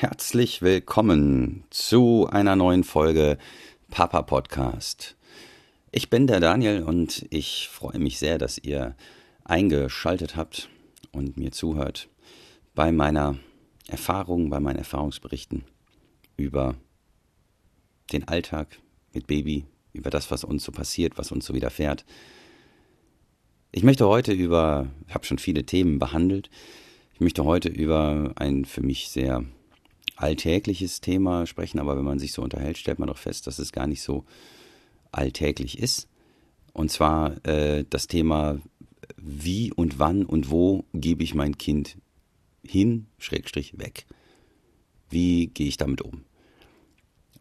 Herzlich willkommen zu einer neuen Folge Papa Podcast. Ich bin der Daniel und ich freue mich sehr, dass ihr eingeschaltet habt und mir zuhört bei meiner Erfahrung, bei meinen Erfahrungsberichten über den Alltag mit Baby, über das, was uns so passiert, was uns so widerfährt. Ich möchte heute über, ich habe schon viele Themen behandelt, ich möchte heute über ein für mich sehr alltägliches Thema sprechen, aber wenn man sich so unterhält, stellt man doch fest, dass es gar nicht so alltäglich ist. Und zwar äh, das Thema, wie und wann und wo gebe ich mein Kind hin, Schrägstrich weg. Wie gehe ich damit um?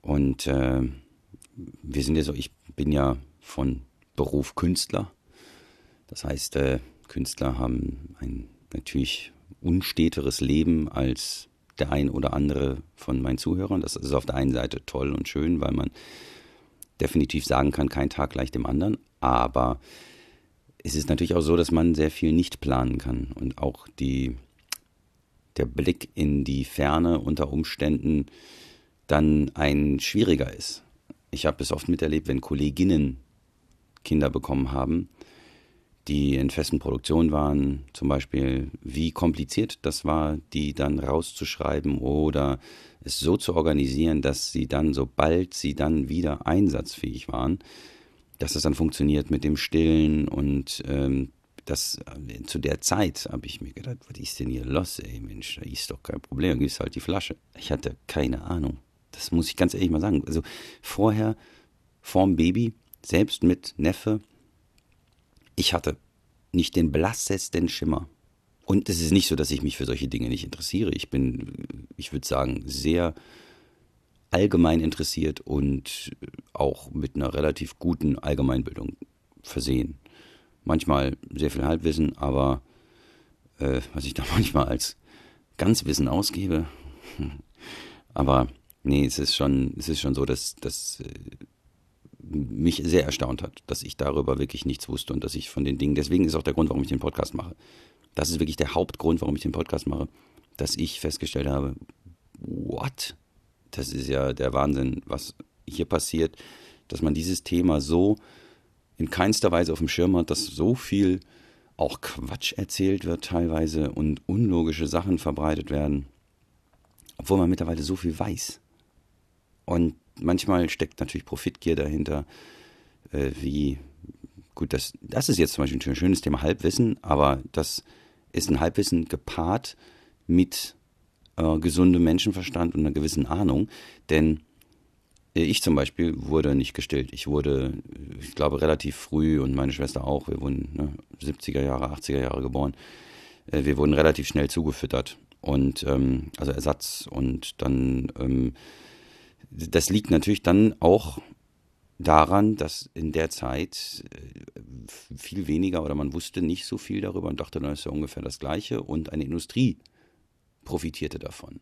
Und äh, wir sind ja so, ich bin ja von Beruf Künstler. Das heißt, äh, Künstler haben ein natürlich unsteteres Leben als der ein oder andere von meinen Zuhörern. Das ist auf der einen Seite toll und schön, weil man definitiv sagen kann, kein Tag gleich dem anderen. Aber es ist natürlich auch so, dass man sehr viel nicht planen kann und auch die, der Blick in die Ferne unter Umständen dann ein schwieriger ist. Ich habe es oft miterlebt, wenn Kolleginnen Kinder bekommen haben, die in festen Produktionen waren, zum Beispiel, wie kompliziert das war, die dann rauszuschreiben oder es so zu organisieren, dass sie dann, sobald sie dann wieder einsatzfähig waren, dass das dann funktioniert mit dem Stillen und ähm, das äh, zu der Zeit habe ich mir gedacht, was ist denn hier los, ey Mensch, da ist doch kein Problem, gibst halt die Flasche. Ich hatte keine Ahnung. Das muss ich ganz ehrlich mal sagen. Also vorher, vorm Baby, selbst mit Neffe, ich hatte nicht den blassesten Schimmer. Und es ist nicht so, dass ich mich für solche Dinge nicht interessiere. Ich bin, ich würde sagen, sehr allgemein interessiert und auch mit einer relativ guten Allgemeinbildung versehen. Manchmal sehr viel Halbwissen, aber äh, was ich da manchmal als Ganzwissen ausgebe. aber nee, es ist schon, es ist schon so, dass, dass äh, mich sehr erstaunt hat, dass ich darüber wirklich nichts wusste und dass ich von den Dingen, deswegen ist auch der Grund, warum ich den Podcast mache. Das ist wirklich der Hauptgrund, warum ich den Podcast mache, dass ich festgestellt habe, what? Das ist ja der Wahnsinn, was hier passiert, dass man dieses Thema so in keinster Weise auf dem Schirm hat, dass so viel auch Quatsch erzählt wird teilweise und unlogische Sachen verbreitet werden, obwohl man mittlerweile so viel weiß. Und manchmal steckt natürlich Profitgier dahinter, äh, wie gut, das, das ist jetzt zum Beispiel ein schönes Thema Halbwissen, aber das ist ein Halbwissen gepaart mit äh, gesundem Menschenverstand und einer gewissen Ahnung, denn äh, ich zum Beispiel wurde nicht gestillt. Ich wurde, ich glaube, relativ früh und meine Schwester auch. Wir wurden ne, 70er Jahre, 80er Jahre geboren. Äh, wir wurden relativ schnell zugefüttert und ähm, also Ersatz und dann ähm, das liegt natürlich dann auch daran, dass in der Zeit äh, viel weniger oder man wusste nicht so viel darüber und dachte, dann ist ja ungefähr das Gleiche und eine Industrie profitierte davon.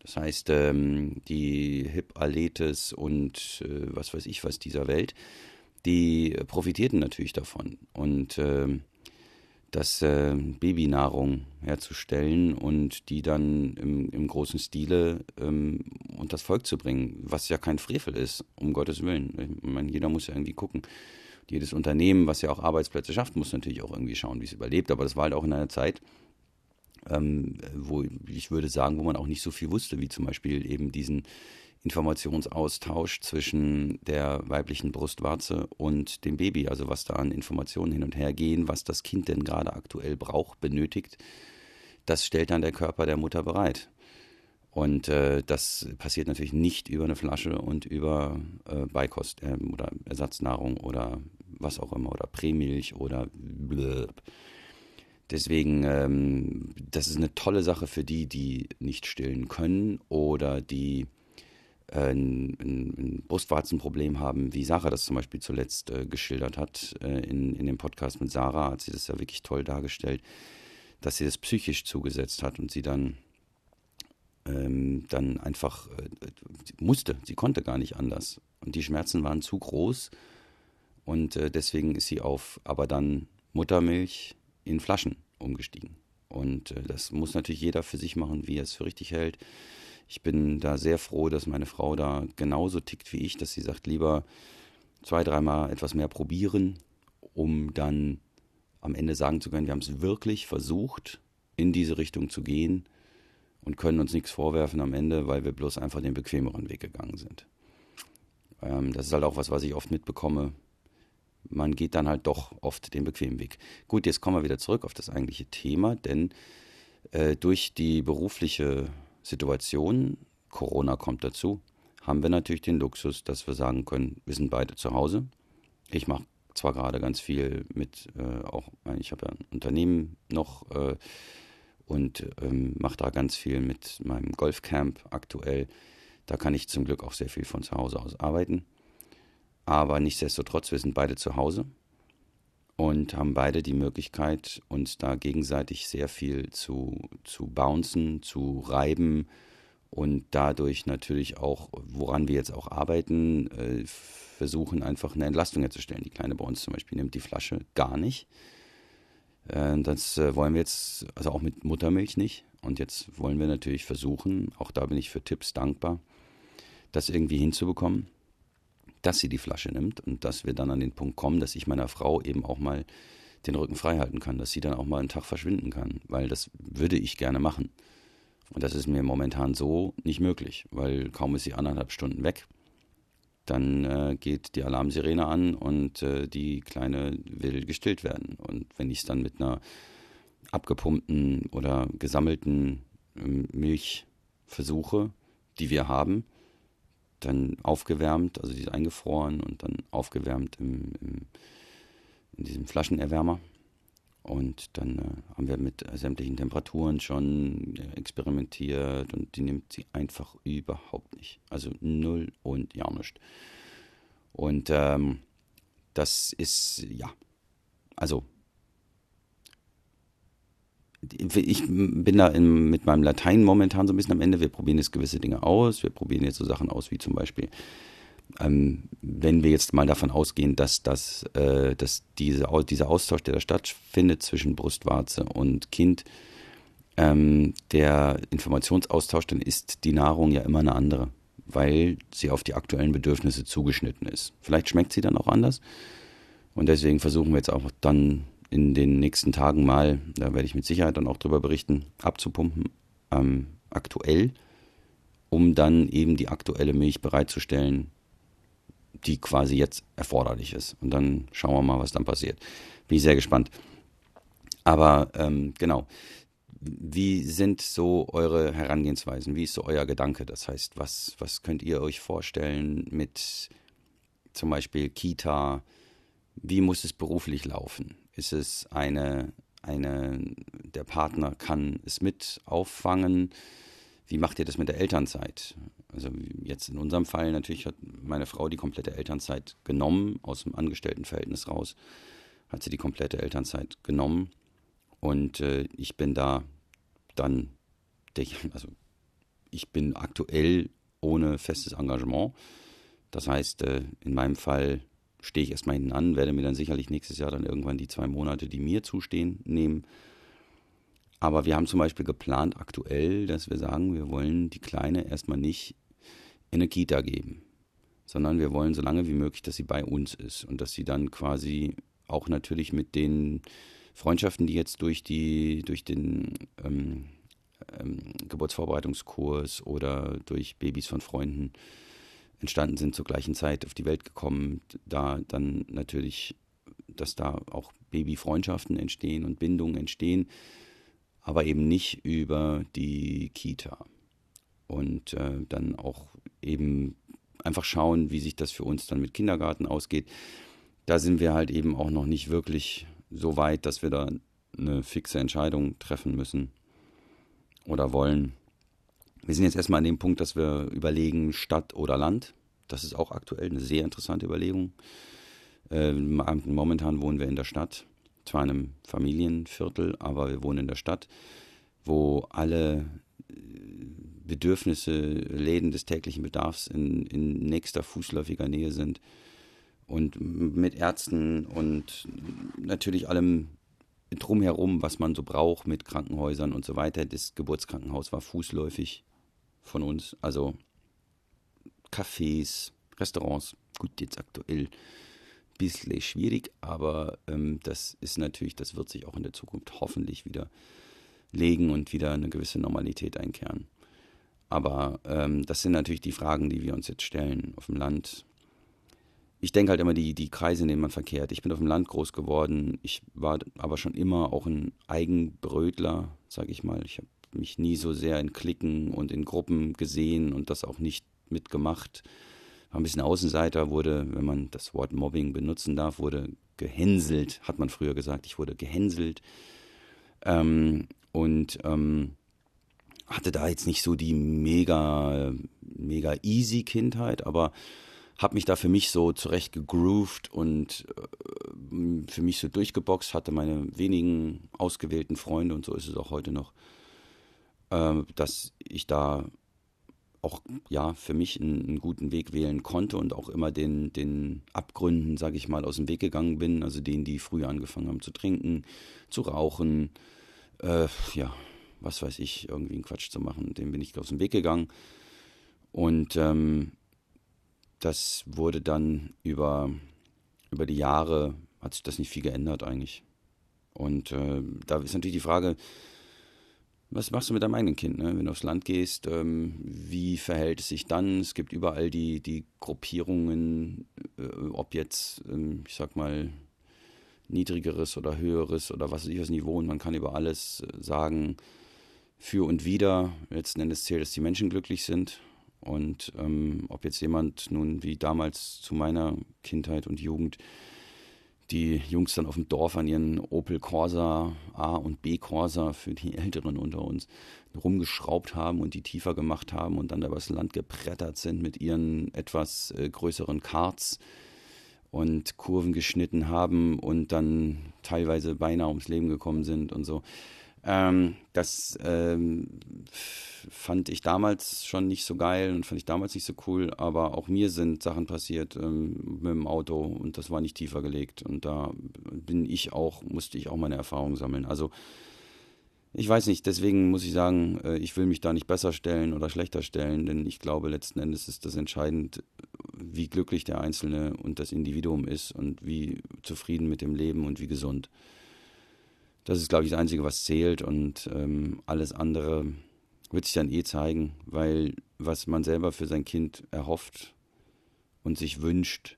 Das heißt, ähm, die Hip-Aletes und äh, was weiß ich was dieser Welt, die profitierten natürlich davon. Und ähm, das äh, Babynahrung herzustellen und die dann im, im großen Stile ähm, und das Volk zu bringen, was ja kein Frevel ist, um Gottes Willen. Ich meine, jeder muss ja irgendwie gucken. Jedes Unternehmen, was ja auch Arbeitsplätze schafft, muss natürlich auch irgendwie schauen, wie es überlebt. Aber das war halt auch in einer Zeit, ähm, wo ich würde sagen, wo man auch nicht so viel wusste, wie zum Beispiel eben diesen Informationsaustausch zwischen der weiblichen Brustwarze und dem Baby, also was da an Informationen hin und her gehen, was das Kind denn gerade aktuell braucht, benötigt, das stellt dann der Körper der Mutter bereit. Und äh, das passiert natürlich nicht über eine Flasche und über äh, Beikost äh, oder Ersatznahrung oder was auch immer oder Prämilch oder blöb. Deswegen, ähm, das ist eine tolle Sache für die, die nicht stillen können oder die ein, ein, ein, Brustwarzenproblem haben, wie Sarah das zum Beispiel zuletzt äh, geschildert hat äh, in, in dem Podcast mit Sarah, hat sie das ja wirklich toll dargestellt, dass sie das psychisch zugesetzt hat und sie dann ähm, dann einfach äh, musste, sie konnte gar nicht anders. Und die Schmerzen waren zu groß und äh, deswegen ist sie auf aber dann Muttermilch in Flaschen umgestiegen. Und äh, das muss natürlich jeder für sich machen, wie er es für richtig hält. Ich bin da sehr froh, dass meine Frau da genauso tickt wie ich, dass sie sagt, lieber zwei, dreimal etwas mehr probieren, um dann am Ende sagen zu können, wir haben es wirklich versucht, in diese Richtung zu gehen und können uns nichts vorwerfen am Ende, weil wir bloß einfach den bequemeren Weg gegangen sind. Ähm, das ist halt auch was, was ich oft mitbekomme. Man geht dann halt doch oft den bequemen Weg. Gut, jetzt kommen wir wieder zurück auf das eigentliche Thema, denn äh, durch die berufliche Situation, Corona kommt dazu, haben wir natürlich den Luxus, dass wir sagen können, wir sind beide zu Hause. Ich mache zwar gerade ganz viel mit, äh, auch ich habe ja ein Unternehmen noch äh, und ähm, mache da ganz viel mit meinem Golfcamp aktuell. Da kann ich zum Glück auch sehr viel von zu Hause aus arbeiten. Aber nichtsdestotrotz, wir sind beide zu Hause und haben beide die Möglichkeit, uns da gegenseitig sehr viel zu, zu bouncen, zu reiben und dadurch natürlich auch, woran wir jetzt auch arbeiten, äh, versuchen einfach eine Entlastung herzustellen. Die Kleine bei uns zum Beispiel nimmt die Flasche gar nicht. Äh, das äh, wollen wir jetzt, also auch mit Muttermilch nicht. Und jetzt wollen wir natürlich versuchen, auch da bin ich für Tipps dankbar, das irgendwie hinzubekommen, dass sie die Flasche nimmt und dass wir dann an den Punkt kommen, dass ich meiner Frau eben auch mal den Rücken frei halten kann, dass sie dann auch mal einen Tag verschwinden kann, weil das würde ich gerne machen. Und das ist mir momentan so nicht möglich, weil kaum ist sie anderthalb Stunden weg, dann äh, geht die Alarmsirene an und äh, die Kleine will gestillt werden. Und wenn ich es dann mit einer abgepumpten oder gesammelten ähm, Milch versuche, die wir haben, dann aufgewärmt, also die ist eingefroren und dann aufgewärmt im, im, in diesem Flaschenerwärmer. Und dann äh, haben wir mit sämtlichen Temperaturen schon äh, experimentiert und die nimmt sie einfach überhaupt nicht. Also null und ja nicht. Und ähm, das ist, ja, also ich bin da in, mit meinem Latein momentan so ein bisschen am Ende. Wir probieren jetzt gewisse Dinge aus. Wir probieren jetzt so Sachen aus wie zum Beispiel, ähm, wenn wir jetzt mal davon ausgehen, dass, das, äh, dass diese, dieser Austausch, der da stattfindet zwischen Brustwarze und Kind, ähm, der Informationsaustausch, dann ist die Nahrung ja immer eine andere, weil sie auf die aktuellen Bedürfnisse zugeschnitten ist. Vielleicht schmeckt sie dann auch anders. Und deswegen versuchen wir jetzt auch dann in den nächsten Tagen mal, da werde ich mit Sicherheit dann auch drüber berichten, abzupumpen, ähm, aktuell, um dann eben die aktuelle Milch bereitzustellen, die quasi jetzt erforderlich ist. Und dann schauen wir mal, was dann passiert. Bin ich sehr gespannt. Aber ähm, genau, wie sind so eure Herangehensweisen? Wie ist so euer Gedanke? Das heißt, was, was könnt ihr euch vorstellen mit zum Beispiel Kita? Wie muss es beruflich laufen? Ist es eine, eine, der Partner kann es mit auffangen? Wie macht ihr das mit der Elternzeit? Also jetzt in unserem Fall natürlich hat meine Frau die komplette Elternzeit genommen, aus dem Angestelltenverhältnis raus, hat sie die komplette Elternzeit genommen und äh, ich bin da dann, also ich bin aktuell ohne festes Engagement. Das heißt, äh, in meinem Fall stehe ich erstmal hinten an, werde mir dann sicherlich nächstes Jahr dann irgendwann die zwei Monate, die mir zustehen, nehmen. Aber wir haben zum Beispiel geplant aktuell, dass wir sagen, wir wollen die Kleine erstmal nicht in eine Kita geben, sondern wir wollen so lange wie möglich, dass sie bei uns ist und dass sie dann quasi auch natürlich mit den Freundschaften, die jetzt durch die, durch den ähm, ähm, Geburtsvorbereitungskurs oder durch Babys von Freunden entstanden sind, zur gleichen Zeit auf die Welt gekommen, da dann natürlich, dass da auch Babyfreundschaften entstehen und Bindungen entstehen, aber eben nicht über die Kita. Und äh, dann auch eben einfach schauen, wie sich das für uns dann mit Kindergarten ausgeht. Da sind wir halt eben auch noch nicht wirklich so weit, dass wir da eine fixe Entscheidung treffen müssen oder wollen. Wir sind jetzt erstmal an dem Punkt, dass wir überlegen, Stadt oder Land. Das ist auch aktuell eine sehr interessante Überlegung. Äh, momentan wohnen wir in der Stadt, zwar in einem Familienviertel, aber wir wohnen in der Stadt, wo alle äh, Bedürfnisse, Läden des täglichen Bedarfs in, in nächster fußläufiger Nähe sind und mit Ärzten und natürlich allem drumherum, was man so braucht mit Krankenhäusern und so weiter. Das Geburtskrankenhaus war fußläufig von uns. Also Cafés, Restaurants. Gut, jetzt aktuell ein bisschen schwierig, aber ähm, das ist natürlich, das wird sich auch in der Zukunft hoffentlich wieder legen und wieder eine gewisse Normalität einkehren. Aber ähm, das sind natürlich die Fragen, die wir uns jetzt stellen auf dem Land. Ich denke halt immer die, die Kreise, in denen man verkehrt. Ich bin auf dem Land groß geworden. Ich war aber schon immer auch ein Eigenbrötler, sage ich mal. Ich habe mich nie so sehr in Klicken und in Gruppen gesehen und das auch nicht mitgemacht. War ein bisschen Außenseiter, wurde, wenn man das Wort Mobbing benutzen darf, wurde gehänselt, hat man früher gesagt. Ich wurde gehänselt. Ähm, und ähm, hatte da jetzt nicht so die mega, mega easy Kindheit, aber habe mich da für mich so zurecht gegroovt und äh, für mich so durchgeboxt, hatte meine wenigen ausgewählten Freunde und so ist es auch heute noch, dass ich da auch ja für mich einen, einen, guten Weg wählen konnte und auch immer den, den Abgründen, sage ich mal, aus dem Weg gegangen bin, also denen, die früher angefangen haben zu trinken, zu rauchen, äh, ja, was weiß ich, irgendwie einen Quatsch zu machen. Dem bin ich aus dem Weg gegangen. Und ähm, das wurde dann über, über die Jahre, hat sich das nicht viel geändert eigentlich. Und äh, da ist natürlich die Frage, was machst du mit deinem eigenen Kind, ne? wenn du aufs Land gehst? Ähm, wie verhält es sich dann? Es gibt überall die, die Gruppierungen, äh, ob jetzt, ähm, ich sag mal, niedrigeres oder höheres oder was weiß ich was Niveau und man kann über alles äh, sagen, für und wider. Letzten Endes zählt, dass die Menschen glücklich sind. Und ähm, ob jetzt jemand nun wie damals zu meiner Kindheit und Jugend die Jungs dann auf dem Dorf an ihren Opel Corsa A und B Corsa für die Älteren unter uns rumgeschraubt haben und die tiefer gemacht haben und dann übers Land geprettert sind mit ihren etwas äh, größeren Karts und Kurven geschnitten haben und dann teilweise beinahe ums Leben gekommen sind und so. Ähm, das ähm, fand ich damals schon nicht so geil und fand ich damals nicht so cool, aber auch mir sind Sachen passiert ähm, mit dem Auto und das war nicht tiefer gelegt und da bin ich auch, musste ich auch meine Erfahrungen sammeln. Also ich weiß nicht, deswegen muss ich sagen, äh, ich will mich da nicht besser stellen oder schlechter stellen, denn ich glaube, letzten Endes ist das entscheidend, wie glücklich der Einzelne und das Individuum ist und wie zufrieden mit dem Leben und wie gesund. Das ist, glaube ich, das Einzige, was zählt und ähm, alles andere wird sich dann eh zeigen, weil was man selber für sein Kind erhofft und sich wünscht,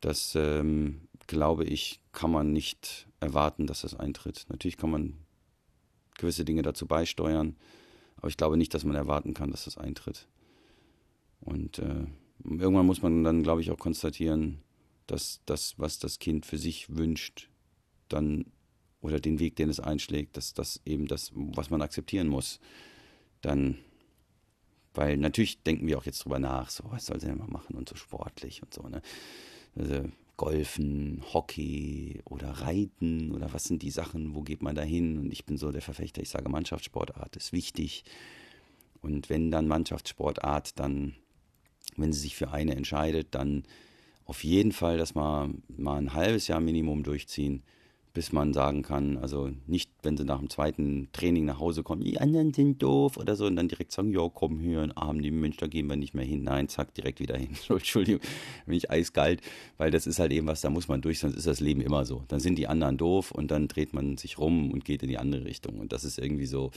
das, ähm, glaube ich, kann man nicht erwarten, dass das eintritt. Natürlich kann man gewisse Dinge dazu beisteuern, aber ich glaube nicht, dass man erwarten kann, dass das eintritt. Und äh, irgendwann muss man dann, glaube ich, auch konstatieren, dass das, was das Kind für sich wünscht, dann oder den Weg, den es einschlägt, dass das eben das, was man akzeptieren muss, dann, weil natürlich denken wir auch jetzt drüber nach, so was soll sie denn mal machen und so sportlich und so, ne? Also Golfen, Hockey oder Reiten oder was sind die Sachen, wo geht man da hin? Und ich bin so der Verfechter, ich sage Mannschaftssportart ist wichtig. Und wenn dann Mannschaftssportart, dann, wenn sie sich für eine entscheidet, dann auf jeden Fall das mal, mal ein halbes Jahr Minimum durchziehen bis man sagen kann, also nicht, wenn sie nach dem zweiten Training nach Hause kommen, die anderen sind doof oder so und dann direkt sagen, ja, komm hier, einen Arm nehmen, Mensch, da gehen wir nicht mehr hin. Nein, zack, direkt wieder hin. Entschuldigung, bin ich eiskalt, weil das ist halt eben was, da muss man durch, sonst ist das Leben immer so. Dann sind die anderen doof und dann dreht man sich rum und geht in die andere Richtung. Und das ist irgendwie so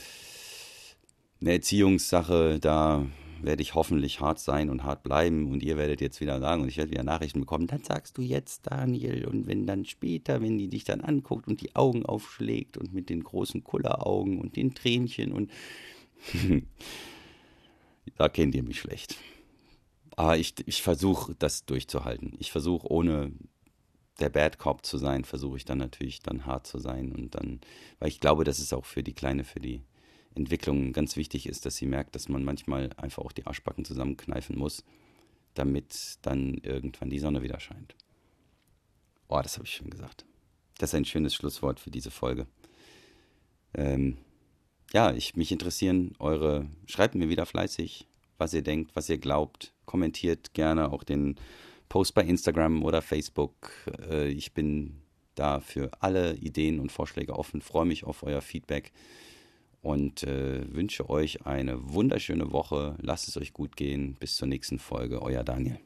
eine Erziehungssache, da werde ich hoffentlich hart sein und hart bleiben und ihr werdet jetzt wieder sagen und ich werde wieder Nachrichten bekommen, dann sagst du jetzt Daniel und wenn dann später, wenn die dich dann anguckt und die Augen aufschlägt und mit den großen Kulleraugen und den Tränchen und da kennt ihr mich schlecht. Aber ich, ich versuche das durchzuhalten. Ich versuche ohne der Bad Cop zu sein, versuche ich dann natürlich dann hart zu sein und dann, weil ich glaube, das ist auch für die Kleine, für die Entwicklung ganz wichtig ist, dass sie merkt, dass man manchmal einfach auch die Arschbacken zusammenkneifen muss, damit dann irgendwann die Sonne wieder scheint. Oh, das habe ich schon gesagt. Das ist ein schönes Schlusswort für diese Folge. Ähm, ja, ich mich interessieren eure, schreibt mir wieder fleißig, was ihr denkt, was ihr glaubt. Kommentiert gerne auch den Post bei Instagram oder Facebook. Äh, ich bin da für alle Ideen und Vorschläge offen, freue mich auf euer Feedback. Und äh, wünsche euch eine wunderschöne Woche. Lasst es euch gut gehen. Bis zur nächsten Folge. Euer Daniel.